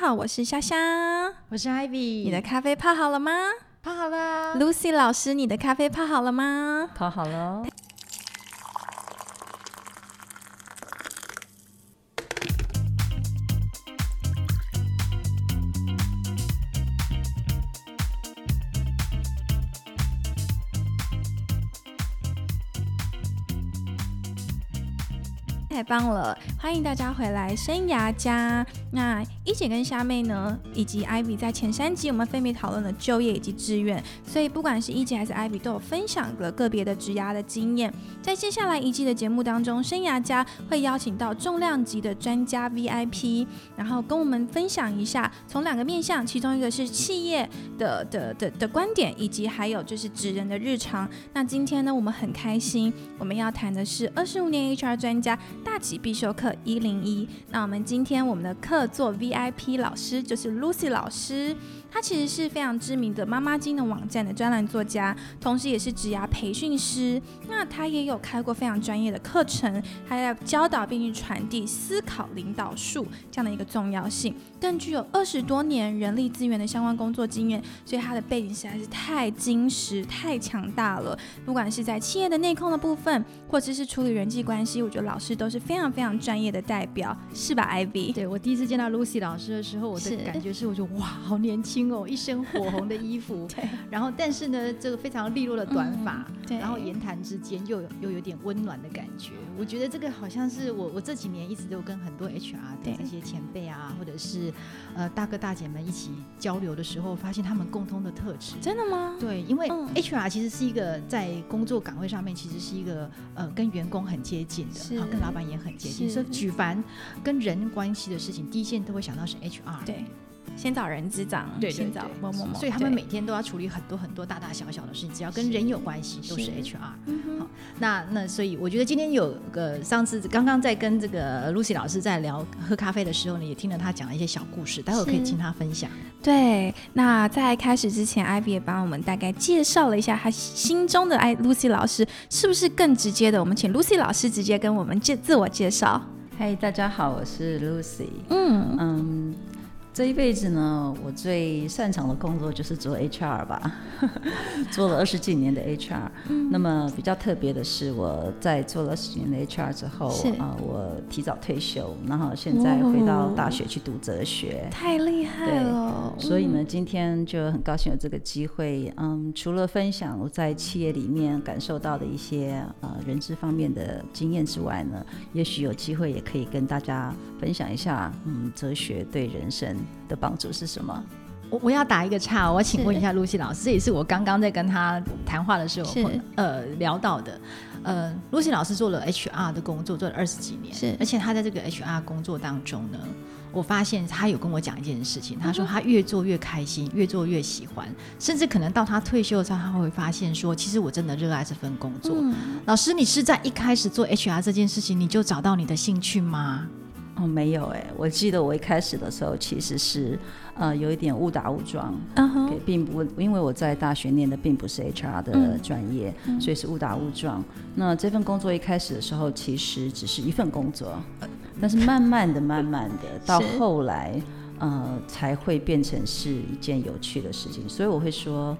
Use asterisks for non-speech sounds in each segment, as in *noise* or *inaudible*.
好，我是莎莎，我是 Ivy。你的咖啡泡好了吗？泡好了。Lucy 老师，你的咖啡泡好了吗？泡好了。太棒了！欢迎大家回来生涯家。那一姐跟虾妹呢，以及 Ivy 在前三集我们分别讨论了就业以及志愿，所以不管是一姐还是 Ivy 都有分享了个别的职涯的经验。在接下来一季的节目当中，生涯家会邀请到重量级的专家 VIP，然后跟我们分享一下从两个面向，其中一个是企业的的的的观点，以及还有就是职人的日常。那今天呢，我们很开心，我们要谈的是二十五年 HR 专家大几必修课一零一。那我们今天我们的客座 VIP 老师就是 Lucy 老师，她其实是非常知名的妈妈经的网站的专栏作家，同时也是职涯培训师。那她也有开过非常专业的课程，还要教导并去传递思考领导术这样的一个重要性，更具有二十多年人力资源的相关工作经验，所以她的背景实在是太精实、太强大了。不管是在企业的内控的部分，或者是处理人际关系，我觉得老师都是非常非常专业的代表，是吧，Ivy？对我第一次见到 Lucy 老师的时候，我的感觉是，我就哇，好年轻哦，一身火红的衣服，*laughs* 对，然后但是呢，这个非常利落的短发，嗯对然后言谈之间又有又有点温暖的感觉。我觉得这个好像是我我这几年一直都跟很多 HR 的这些前辈啊，或者是呃大哥大姐们一起交流的时候，发现他们共通的特质。真的吗？对，因为嗯 HR 其实是一个在工作岗位上面，其实是一个呃跟员工很接近的，然后跟老板也很接近，是所以举凡跟人关系的事情，第一件都会想到是 HR。对，先找人资长，对对先找某某某，所以他们每天都要处理很多很多大大小小的事情，只要跟人有关系都是是 HR。好那那所以我觉得今天有个上次刚刚在跟这个 Lucy 老师在聊喝咖啡的时候呢，也听了他讲了一些小故事，待会儿可以听他分享。对，那在开始之前，Ivy 也帮我们大概介绍了一下他心中的爱 Lucy 老师，是不是更直接的？我们请 Lucy 老师直接跟我们介自我介绍。嗨，大家好，我是 Lucy。嗯，嗯，这一辈子呢，我最擅长的工作就是做 HR 吧，*laughs* 做了二十几年的 HR。那么比较特别的是，我在做了二十几年的 HR 之后，是啊、我提早退休，然后现在回到大学去读哲学。太厉害对了。所以呢，今天就很高兴有这个机会，嗯，除了分享我在企业里面感受到的一些呃人事方面的经验之外呢，也许有机会也可以跟大家分享一下，嗯，哲学对人生的帮助是什么？我我要打一个岔，我要请问一下露西老师，这也是我刚刚在跟他谈话的时候会呃聊到的。呃，露西老师做了 HR 的工作，做了二十几年，是而且他在这个 HR 工作当中呢，我发现他有跟我讲一件事情，嗯他说他越做越开心，越做越喜欢，甚至可能到他退休的时候，他会发现说，其实我真的热爱这份工作。嗯，老师，你是在一开始做 HR 这件事情，你就找到你的兴趣吗？哦，没有哎，我记得我一开始的时候其实是呃有一点误打误撞，嗯哼对，并不因为我在大学念的并不是 HR 的嗯专业，所以是误打误撞。那这份工作一开始的时候，其实只是一份工作，但是慢慢的、慢慢的，*laughs* 到后来，呃，才会变成是一件有趣的事情。所以我会说，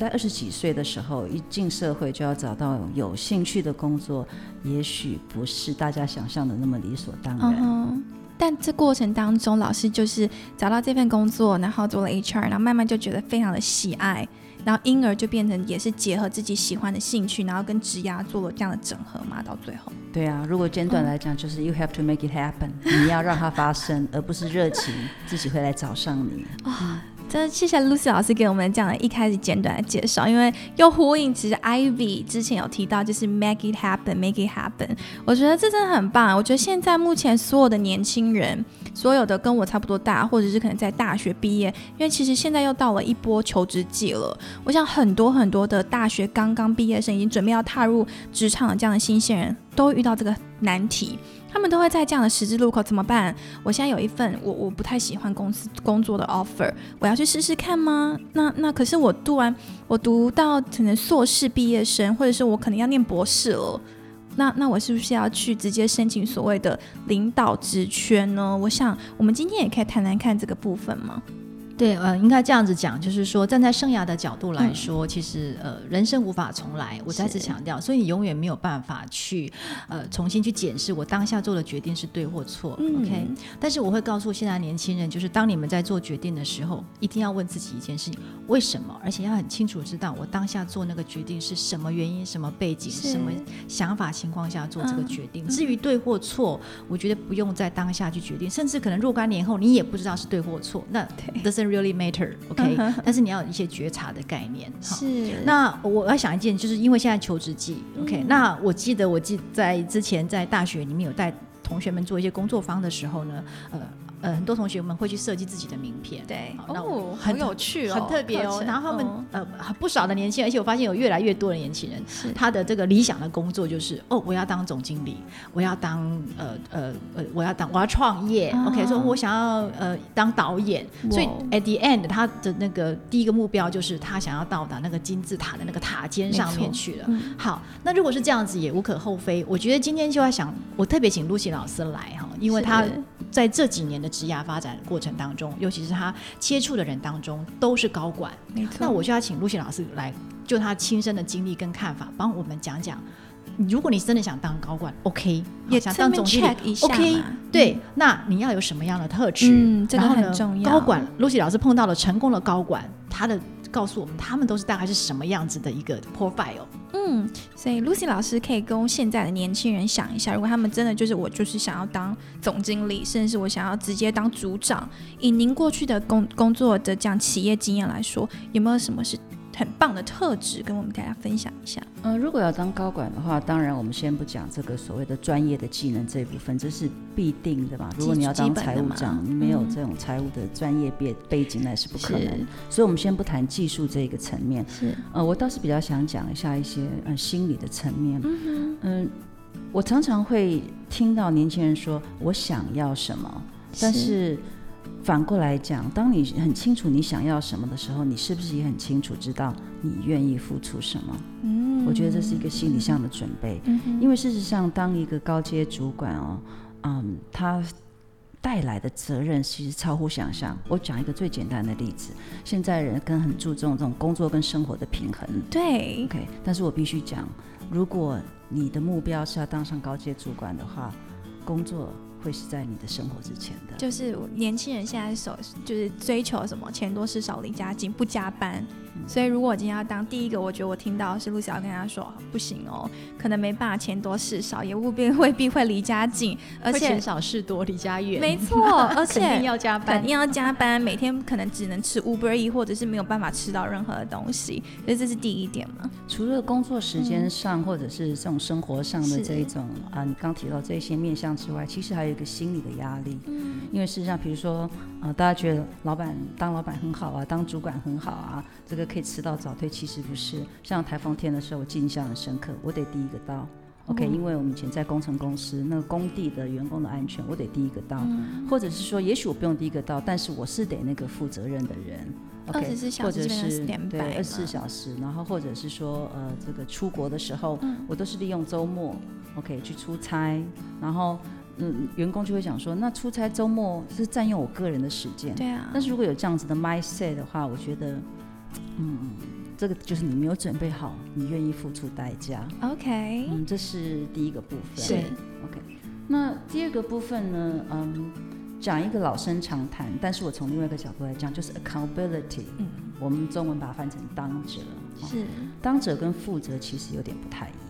在二十几岁的时候，一进社会就要找到有兴趣的工作，也许不是大家想象的那么理所当然。嗯哼。但这过程当中，老师就是找到这份工作，然后做了 HR，然后慢慢就觉得非常的喜爱，然后因而就变成也是结合自己喜欢的兴趣，然后跟职涯做了这样的整合嘛，到最后。对啊，如果简短来讲，就是 you have to make it happen，你要让它发生，而不是热情自己会来找上你。*laughs* 真的谢谢 Lucy 老师给我们这样的一开始简短的介绍，因为又呼应其实 Ivy 之前有提到，就是 make it happen，make it happen。我觉得这真的很棒。我觉得现在目前所有的年轻人，所有的跟我差不多大，或者是可能在大学毕业，因为其实现在又到了一波求职季了。我想很多很多的大学刚刚毕业生，已经准备要踏入职场的这样的新鲜人，都遇到这个难题。他们都会在这样的十字路口怎么办？我现在有一份我我不太喜欢公司工作的 offer，我要去试试看吗？那那可是我读完我读到可能硕士毕业生，或者是我可能要念博士了，那那我是不是要去直接申请所谓的领导职缺呢？我想我们今天也可以谈谈看这个部分吗？对，呃，应该这样子讲，就是说，站在生涯的角度来说，其实呃，人生无法重来。我再次强调，所以你永远没有办法去呃重新去检视我当下做的决定是对或错。OK，但是我会告诉现在年轻人，就是当你们在做决定的时候，一定要问自己一件事情：为什么？而且要很清楚知道我当下做那个决定是什么原因、什么背景、什么想法情况下做这个决定。至于对或错，我觉得不用在当下去决定，甚至可能若干年后你也不知道是对或错。那 doesn't really matter，OK，但是你要有一些觉察的概念。是，那我要想一件，就是因为现在求职季，OK，那我记得我记在之前在大学里面有带同学们做一些工作坊的时候呢，呃。呃，很多同学们会去设计自己的名片，对，哦，很有趣哦，很特别哦。然后他们呃，不少的年轻人，而且我发现有越来越多的年轻人，他的这个理想的工作就是，哦，我要当总经理，我要当呃呃呃，我要当我要创业，OK，说我想要呃当导演，所以 at the end 他的那个第一个目标就是他想要到达那个金字塔的那个塔尖上面去了。好，那如果是这样子也无可厚非。我觉得今天就要想，我特别请露西老师来哈，因为他在这几年的。职涯发展过程当中，尤其是他接触的人当中，都是高管。没错。那我就要请陆迅老师来，就他亲身的经历跟看法，帮我们讲讲。如果你真的想当高管，OK，也想当总经理，OK，对，那你要有什么样的特质？嗯，这个很重要。高管，露西老师碰到了成功的高管，他的。告诉我们，他们都是大概是什么样子的一个 profile。嗯，所以 Lucy 老师可以跟现在的年轻人想一下，如果他们真的就是我，就是想要当总经理，甚至是我想要直接当组长，以您过去的工工作的这样企业经验来说，有没有什么是？很棒的特质，跟我们大家分享一下。嗯，如果要当高管的话，当然我们先不讲这个所谓的专业的技能这一部分，这是必定的嘛。如果你要当财务长，你没有这种财务的专业背背景，那是不可能。所以，我们先不谈技术这个层面。是，呃，我倒是比较想讲一下一些呃心理的层面。嗯嗯，我常常会听到年轻人说我想要什么，但是。反过来讲，当你很清楚你想要什么的时候，你是不是也很清楚知道你愿意付出什么？嗯，我觉得这是一个心理上的准备。嗯，因为事实上，当一个高阶主管哦，嗯，他带来的责任其实超乎想象。我讲一个最简单的例子，现在人跟很注重这种工作跟生活的平衡。对，OK，但是我必须讲，如果你的目标是要当上高阶主管的话，工作。会是在你的生活之前的，就是年轻人现在所就是追求什么钱多事少离家近不加班，所以如果我今天要当第一个，我觉得我听到是陆小跟他说不行哦，可能没办法钱多事少，也未必未必会离家近，而且钱少事多离家远，没错，*laughs* 而且肯定要加班，肯定要加班，每天可能只能吃 Uber E 或者是没有办法吃到任何的东西，所以这是第一点嘛。除了工作时间上或者是这种生活上的这一种啊，你刚提到这些面向之外，其实还有。一个心理的压力，嗯，因为事实上，比如说，呃，大家觉得老板当老板很好啊，当主管很好啊，这个可以迟到早退，其实不是。像台风天的时候，我印象很深刻，我得第一个到，OK，因为我们以前在工程公司，那个工地的员工的安全，我得第一个到，或者是说，也许我不用第一个到，但是我是得那个负责任的人，OK，或者是对二十四小时，然后或者是说，呃，这个出国的时候，我都是利用周末，OK，去出差，然后。嗯，员工就会讲说，那出差周末是占用我个人的时间。对啊。但是如果有这样子的 mindset 的话，我觉得，嗯，这个就是你没有准备好，你愿意付出代价。OK。嗯，这是第一个部分。是。OK。那第二个部分呢？嗯，讲一个老生常谈，但是我从另外一个角度来讲，就是 accountability。嗯。我们中文把它翻成当者。是。当者跟负责其实有点不太一样。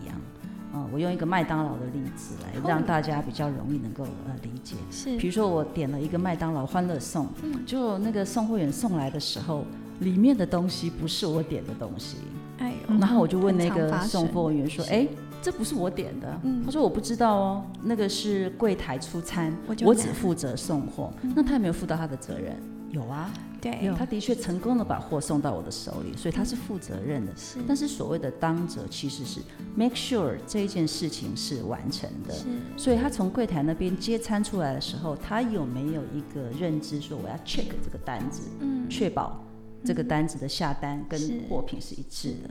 嗯，我用一个麦当劳的例子来让大家比较容易能够呃理解。是，比如说我点了一个麦当劳欢乐颂，就那个送货员送来的时候，里面的东西不是我点的东西。哎呦，然后我就问那个送货员说：“哎，这不是我点的。”他说：“我不知道哦，那个是柜台出餐，我只负责送货。”那他有没有负到他的责任？有啊。对，他的确成功的把货送到我的手里，所以他是负责任的。是，但是所谓的当者其实是 make sure 这一件事情是完成的。是，所以他从柜台那边接餐出来的时候，他有没有一个认知说我要 check 这个单子，嗯，确保这个单子的下单跟货品是一致的。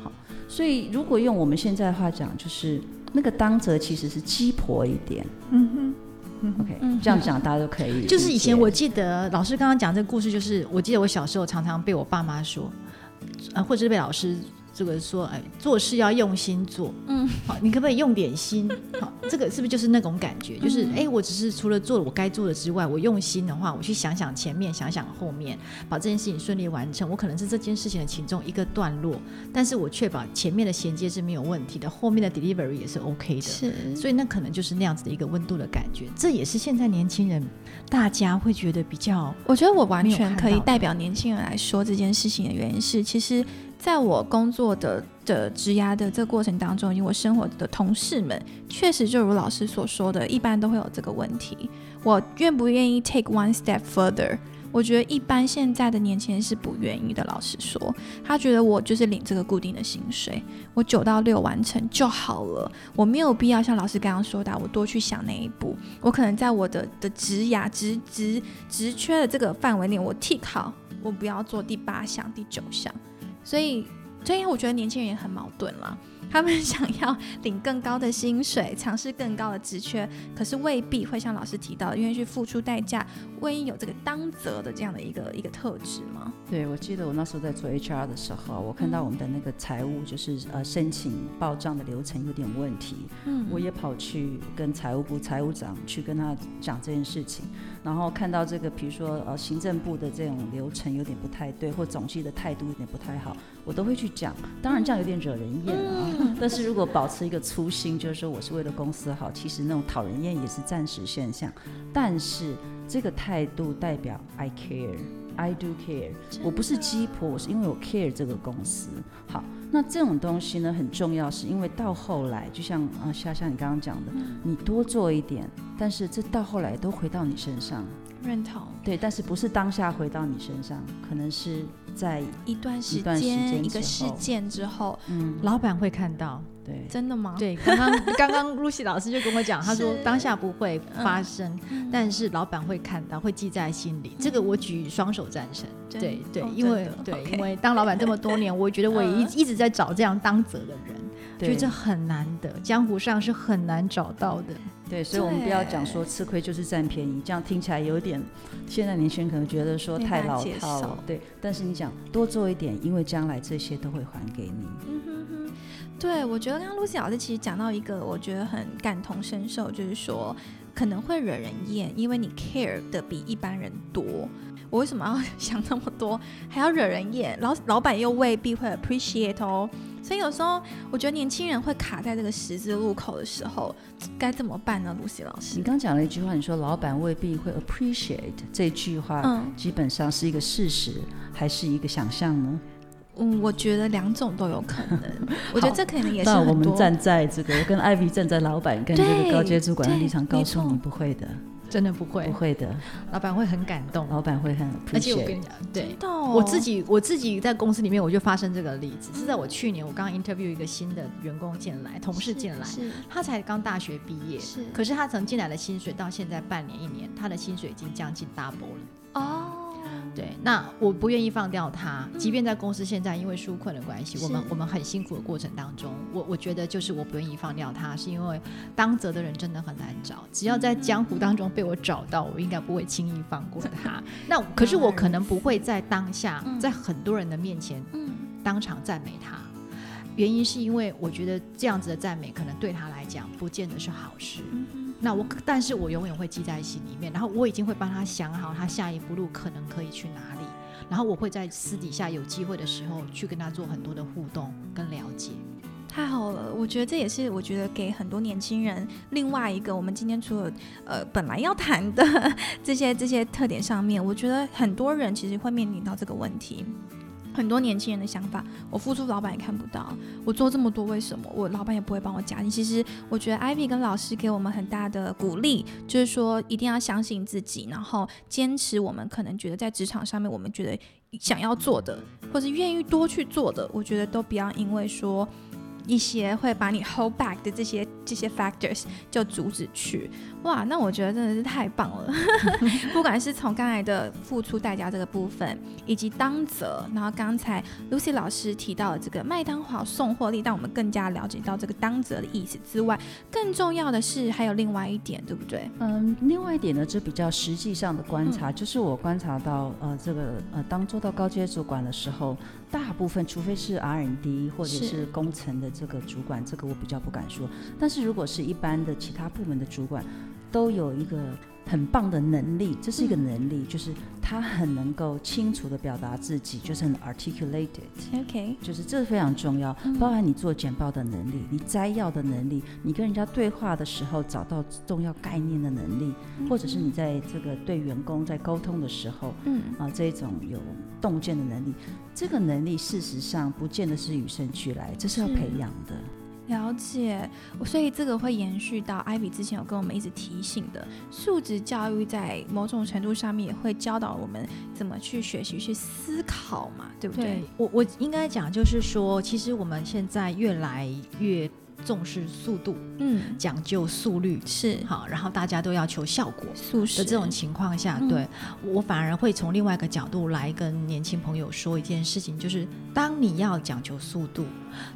好，所以如果用我们现在的话讲，就是那个当责其实是鸡婆一点。嗯哼，OK，这样讲大家都可以。就是以前我记得老师刚刚讲这个故事，就是我记得我小时候常常被我爸妈说，呃，或者是被老师。这个说，哎，做事要用心做，嗯，好，你可不可以用点心？*laughs* 好，这个是不是就是那种感觉？就是，哎，我只是除了做了我该做的之外，我用心的话，我去想想前面，想想后面，把这件事情顺利完成。我可能是这件事情的其中一个段落，但是我确保前面的衔接是没有问题的，后面的 delivery 也是 OK 的。是，所以那可能就是那样子的一个温度的感觉。这也是现在年轻人大家会觉得比较，我觉得我完全可以代表年轻人来说这件事情的原因是，其实。在我工作的的职涯的这个过程当中，以及我生活的同事们，确实就如老师所说的，一般都会有这个问题。我愿不愿意 take one step further？我觉得一般现在的年轻人是不愿意的。老实说，他觉得我就是领这个固定的薪水，我九到六完成就好了，我没有必要像老师刚刚说的，我多去想那一步。我可能在我的的职涯职职职缺的这个范围内，我 tick 好，我不要做第八项、第九项。所以，所以我觉得年轻人也很矛盾啦。他们 *laughs* 想要领更高的薪水，尝试更高的职缺，可是未必会像老师提到，愿意去付出代价，万一有这个当责的这样的一个一个特质吗？对，我记得我那时候在做 HR 的时候，我看到我们的那个财务就是呃申请报账的流程有点问题，嗯，我也跑去跟财务部财务长去跟他讲这件事情，然后看到这个比如说呃行政部的这种流程有点不太对，或总计的态度有点不太好，我都会去讲。当然这样有点惹人厌啊。*laughs* 但是如果保持一个初心，就是说我是为了公司好，其实那种讨人厌也是暂时现象。但是这个态度代表 I care，I do care，我不是鸡婆，我是因为我 care 这个公司。好，那这种东西呢很重要，是因为到后来，就像啊夏夏你刚刚讲的，你多做一点，但是这到后来都回到你身上。认同。对，但是不是当下回到你身上，可能是。在一段时间、一个事件之后，嗯，老板会看到，对，真的吗？对，刚刚 *laughs* 刚刚露西老师就跟我讲，他说当下不会发生，但是老板会看到，会记在心里。这个我举双手赞成。对对，因为对，因为当老板这么多年，我觉得我也一 *laughs* 一直在找这样当责的人，觉得这很难得，江湖上是很难找到的。对，所以我们不要讲说吃亏就是占便宜，这样听起来有点，现在年轻人可能觉得说太老套了。对，但是你讲多做一点，因为将来这些都会还给你。嗯哼哼，对，我觉得刚刚露西老师其实讲到一个，我觉得很感同身受，就是说可能会惹人厌，因为你 care 的比一般人多。我为什么要 *laughs* 想那么多，还要惹人厌？老老板又未必会 appreciate 哦。所以有时候我觉得年轻人会卡在这个十字路口的时候，该怎么办呢？露西老师，你刚讲了一句话，你说老板未必会 appreciate 这句话，嗯，基本上是一个事实还是一个想象呢？嗯，我觉得两种都有可能。*laughs* 我觉得这可能也是那我们站在这个，我跟艾比站在老板跟这个高阶主管的立场，告诉你不会的。真的不会，不会的，老板会很感动，老板会很，而且我跟你讲，对，我自己我自己在公司里面，我就发生这个例子，是在我去年我刚 interview 一个新的员工进来，同事进来，他才刚大学毕业，是，可是他曾进来的薪水到现在半年一年，他的薪水已经将近 double 了，哦。对，那我不愿意放掉他，即便在公司现在因为纾困的关系，我们我们很辛苦的过程当中，我我觉得就是我不愿意放掉他，是因为当责的人真的很难找，只要在江湖当中被我找到，我应该不会轻易放过他。*laughs* 那可是我可能不会在当下，在很多人的面前，当场赞美他，原因是因为我觉得这样子的赞美可能对他来讲不见得是好事。那我，但是我永远会记在心里面，然后我已经会帮他想好他下一步路可能可以去哪里，然后我会在私底下有机会的时候去跟他做很多的互动跟了解。太好了，我觉得这也是我觉得给很多年轻人另外一个我们今天除了呃本来要谈的 *laughs* 这些这些特点上面，我觉得很多人其实会面临到这个问题。很多年轻人的想法，我付出，老板也看不到。我做这么多，为什么我老板也不会帮我加薪？其实我觉得 Ivy 跟老师给我们很大的鼓励，就是说一定要相信自己，然后坚持我们可能觉得在职场上面我们觉得想要做的，或者愿意多去做的，我觉得都不要因为说一些会把你 hold back 的这些这些 factors 就阻止去。哇，那我觉得真的是太棒了！*laughs* 不管是从刚才的付出代价这个部分，以及当责，然后刚才 Lucy 老师提到的这个麦当劳送货力，让我们更加了解到这个当责的意思之外，更重要的是还有另外一点，对不对？嗯，另外一点呢，这比较实际上的观察，就是我观察到，呃，这个呃，当做到高阶主管的时候，大部分除非是 R&D 或者是工程的这个主管，这个我比较不敢说，但是如果是一般的其他部门的主管。都有一个很棒的能力，这是一个能力，就是他很能够清楚的表达自己，就是很 articulated。OK，就是这非常重要，包含你做简报的能力，你摘要的能力，你跟人家对话的时候找到重要概念的能力，或者是你在这个对员工在沟通的时候，嗯。啊这一种有洞见的能力，这个能力事实上不见得是与生俱来，这是要培养的。了解，所以这个会延续到艾比之前有跟我们一直提醒的素质教育，在某种程度上面也会教导我们怎么去学习、去思考嘛，对不对？我我应该讲就是说，其实我们现在越来越。重视速度，嗯，讲究速率是。好，然后大家都要求效果，速的这种情况下，对我反而会从另外一个角度来跟年轻朋友说一件事情，就是当你要讲求速度、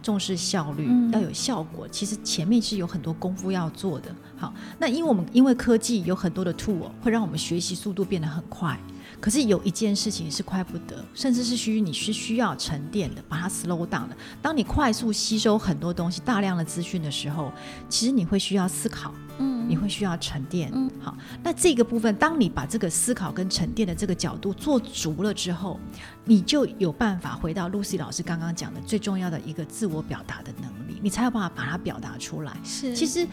重视效率、要有效果，其实前面是有很多功夫要做的。好，那因为我们因为科技有很多的 tool 会让我们学习速度变得很快。可是有一件事情是快不得，甚至是需你是需要沉淀的，把它 slow down 的。当你快速吸收很多东西、大量的资讯的时候，其实你会需要思考，嗯，你会需要沉淀，嗯，好。那这个部分，当你把这个思考跟沉淀的这个角度做足了之后，你就有办法回到 Lucy 老师刚刚讲的最重要的一个自我表达的能力，你才有办法把它表达出来。是，其实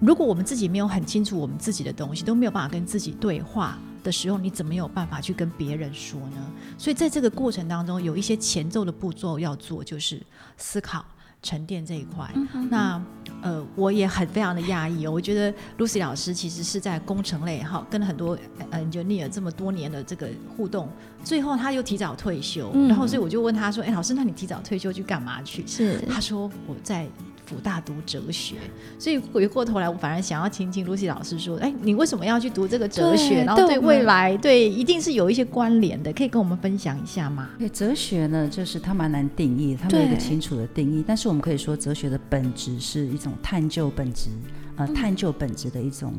如果我们自己没有很清楚我们自己的东西，都没有办法跟自己对话。的时候，你怎么有办法去跟别人说呢？所以在这个过程当中，有一些前奏的步骤要做，就是思考、沉淀这一块。那呃，我也很非常的讶异哦，我觉得 Lucy 老师其实是在工程类哈，跟很多 engineer 这么多年的这个互动，最后他又提早退休，然后所以我就问他说：“哎，老师，那你提早退休去干嘛去？”是他说我在。辅大读哲学，所以回过头来，我反而想要听听露西老师说：“哎，你为什么要去读这个哲学？然后对未来，对一定是有一些关联的，可以跟我们分享一下吗？”对，哲学呢，就是它蛮难定义，它没有一个清楚的定义。但是我们可以说，哲学的本质是一种探究本质，呃，探究本质的一种。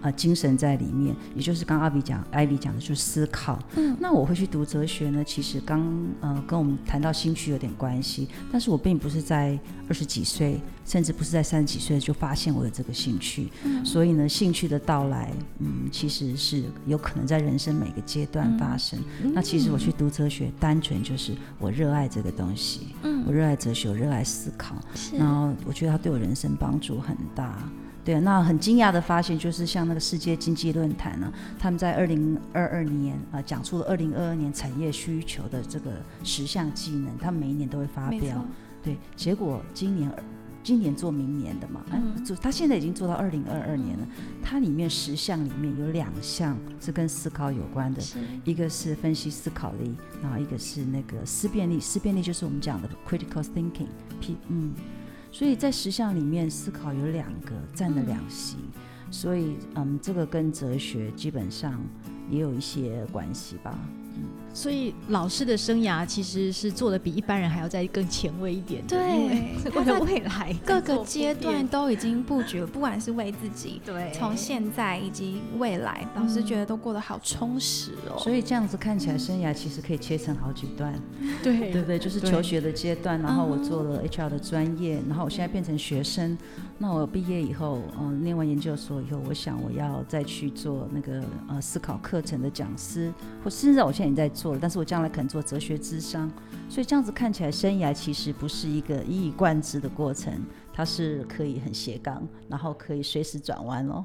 啊，精神在里面，也就是刚阿比讲，艾比讲的就是思考。嗯，那我会去读哲学呢，其实刚呃跟我们谈到兴趣有点关系，但是我并不是在二十几岁，甚至不是在三十几岁就发现我有这个兴趣。嗯，所以呢，兴趣的到来，嗯，其实是有可能在人生每个阶段发生。那其实我去读哲学，单纯就是我热爱这个东西。嗯，我热爱哲学，我热爱思考。是，然后我觉得它对我人生帮助很大。对，那很惊讶的发现就是，像那个世界经济论坛呢，他们在二零二二年啊，讲出了二零二二年产业需求的这个十项技能，他们每一年都会发表。对，结果今年今年做明年的嘛，哎，做他现在已经做到二零二二年了。它里面十项里面有两项是跟思考有关的，一个是分析思考力，然后一个是那个思辨力。思辨力就是我们讲的 critical thinking，P 嗯。所以在实相里面，思考有两个占了两席，所以嗯，这个跟哲学基本上也有一些关系吧。所以老师的生涯其实是做的比一般人还要再更前卫一点。对，为了未来各个阶段都已经布局了，不管是为自己，对，从现在以及未来，老师觉得都过得好充实哦。所以这样子看起来，生涯其实可以切成好几段。*laughs* 对，对不对？就是求学的阶段，然后我做了 HR 的专业，然后我现在变成学生。那我毕业以后，嗯，念完研究所以后，我想我要再去做那个呃思考课程的讲师，或甚至我现在也在做，但是我将来可能做哲学智商。所以这样子看起来，生涯其实不是一个一以贯之的过程，它是可以很斜杠，然后可以随时转弯哦。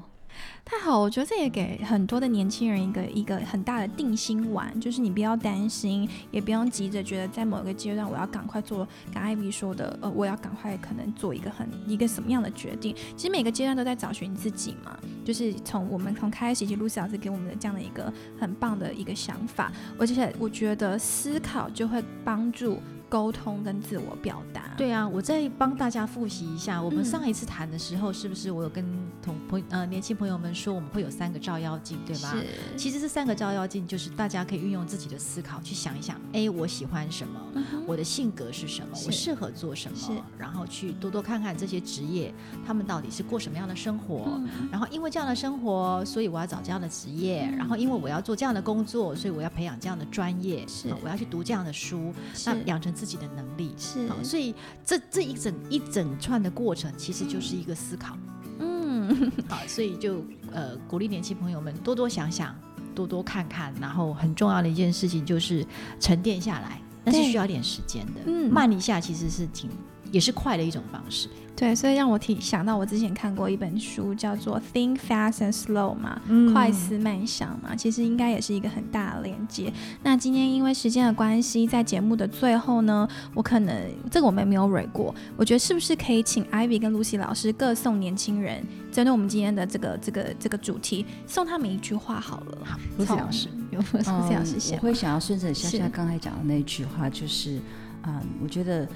太好，我觉得这也给很多的年轻人一个一个很大的定心丸，就是你不要担心，也不用急着觉得在某一个阶段我要赶快做，跟艾比说的，呃，我要赶快可能做一个很一个什么样的决定。其实每个阶段都在找寻自己嘛，就是从我们从开始，以及露西老师给我们的这样的一个很棒的一个想法，而且我觉得思考就会帮助。沟通跟自我表达。对啊，我再帮大家复习一下，我们嗯上一次谈的时候，是不是我有跟同朋呃年轻朋友们说，我们会有三个照妖镜，对吧？是，其实这三个照妖镜就是大家可以运用自己的思考去想一想，哎，我喜欢什么，嗯我的性格是什么，我适合做什么，然后去多多看看这些职业，他们到底是过什么样的生活。嗯。然后因为这样的生活，所以我要找这样的职业，嗯。然后因为我要做这样的工作，所以我要培养这样的专业，是。啊我要去读这样的书，那养成自己的能力。是好，所以这这一整一整串的过程，其实就是一个思考。嗯，好，所以就呃鼓励年轻朋友们多多想想，多多看看，然后很重要的一件事情就是沉淀下来，那是需要点时间的。嗯慢一下其实是挺也是快的一种方式。对，所以让我提想到我之前看过一本书，叫做《Think Fast and Slow》嘛，嗯快思慢想嘛，其实应该也是一个很大的连接。那今天因为时间的关系，在节目的最后呢，我可能这个我们没有蕊过，我觉得是不是可以请 Ivy 跟 Lucy 老师各送年轻人，针对我们今天的这个这个这个主题，送他们一句话好了。好从，Lucy 老师，有 Lucy 老师我。会想要顺着夏是夏刚才讲的那句话，就是，嗯，我觉得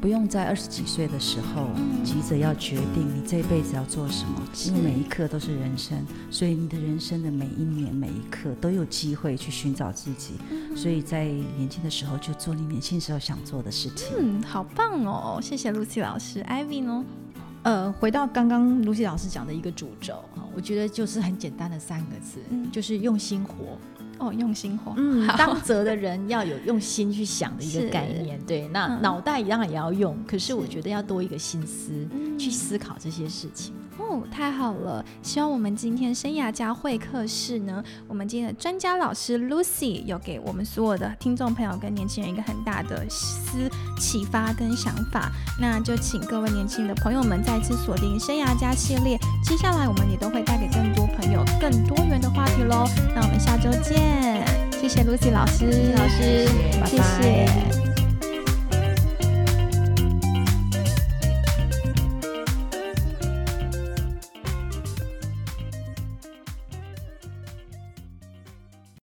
不用在二十几岁的时候嗯急着要决定你这一辈子要做什么，因为每一刻都是人生，所以你的人生的每一年每一刻都有机会去寻找自己，嗯所以在年轻的时候就做你年轻时候想做的事情。嗯，好棒哦！谢谢 Lucy 老师，Ivy 呢？呃，回到刚刚 Lucy 老师讲的一个主轴啊，我觉得就是很简单的三个字，嗯就是用心活。哦，用心活。嗯，好。当责的人要有用心去想的一个 *laughs* 概念，对，那嗯。脑袋当然也要用，可是我觉得要多一个心思嗯。去思考这些事情。哦，太好了！希望我们今天生涯家会客室呢，我们今天的专家老师 Lucy 有给我们所有的听众朋友跟年轻人一个很大的思启发跟想法。那就请各位年轻的朋友们再次锁定生涯家系列，接下来我们也都会带给更多朋友更多元的话题喽。那我们下周见，谢谢 Lucy 老师，老师，拜谢拜。谢